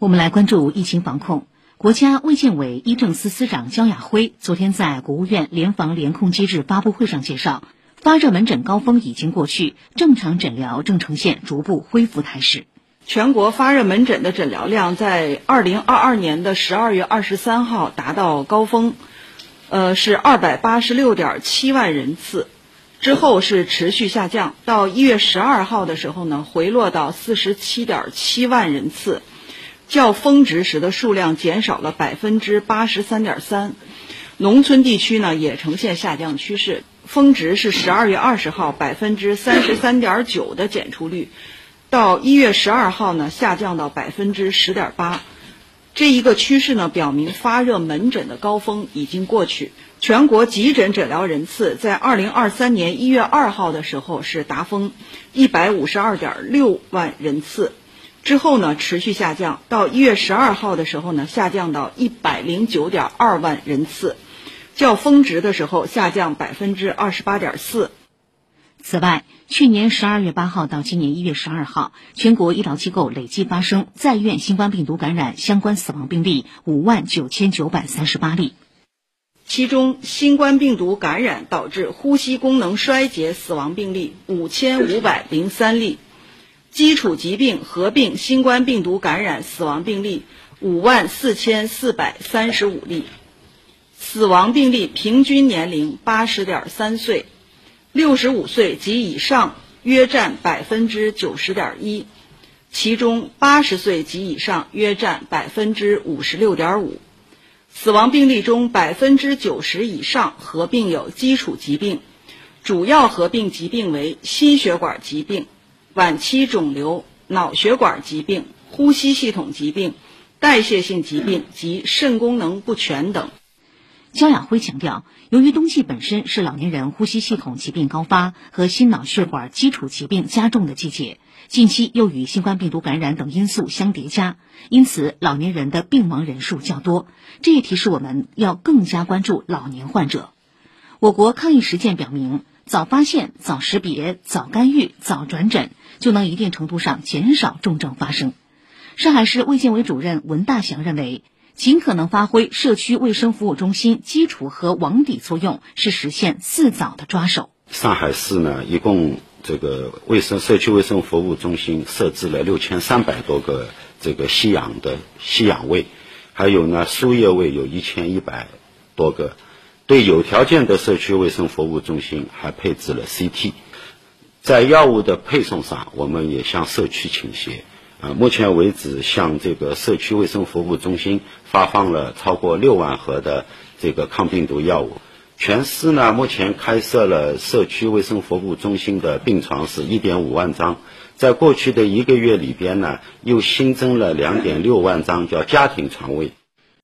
我们来关注疫情防控。国家卫健委医政司司长焦雅辉昨天在国务院联防联控机制发布会上介绍，发热门诊高峰已经过去，正常诊疗正呈现逐步恢复态势。全国发热门诊的诊疗量在二零二二年的十二月二十三号达到高峰，呃，是二百八十六点七万人次，之后是持续下降，到一月十二号的时候呢，回落到四十七点七万人次。较峰值时的数量减少了百分之八十三点三，农村地区呢也呈现下降趋势。峰值是十二月二十号百分之三十三点九的检出率，到一月十二号呢下降到百分之十点八。这一个趋势呢表明发热门诊的高峰已经过去。全国急诊诊疗人次在二零二三年一月二号的时候是达峰一百五十二点六万人次。之后呢，持续下降，到一月十二号的时候呢，下降到一百零九点二万人次，较峰值的时候下降百分之二十八点四。此外，去年十二月八号到今年一月十二号，全国医疗机构累计发生在院新冠病毒感染相关死亡病例五万九千九百三十八例，其中新冠病毒感染导致呼吸功能衰竭死亡病例五千五百零三例。基础疾病合并新冠病毒感染死亡病例五万四千四百三十五例，死亡病例平均年龄八十点三岁，六十五岁及以上约占百分之九十点一，其中八十岁及以上约占百分之五十六点五。死亡病例中百分之九十以上合并有基础疾病，主要合并疾病为心血管疾病。晚期肿瘤、脑血管疾病、呼吸系统疾病、代谢性疾病及肾功能不全等。焦亚辉强调，由于冬季本身是老年人呼吸系统疾病高发和心脑血管基础疾病加重的季节，近期又与新冠病毒感染等因素相叠加，因此老年人的病亡人数较多。这也提示我们要更加关注老年患者。我国抗疫实践表明。早发现、早识别、早干预、早转诊，就能一定程度上减少重症发生。上海市卫健委主任文大祥认为，尽可能发挥社区卫生服务中心基础和网底作用，是实现“四早”的抓手。上海市呢，一共这个卫生社区卫生服务中心设置了六千三百多个这个吸氧的吸氧位，还有呢输液位有一千一百多个。对有条件的社区卫生服务中心还配置了 CT，在药物的配送上，我们也向社区倾斜。啊，目前为止，向这个社区卫生服务中心发放了超过六万盒的这个抗病毒药物。全市呢，目前开设了社区卫生服务中心的病床是一点五万张，在过去的一个月里边呢，又新增了两点六万张叫家庭床位。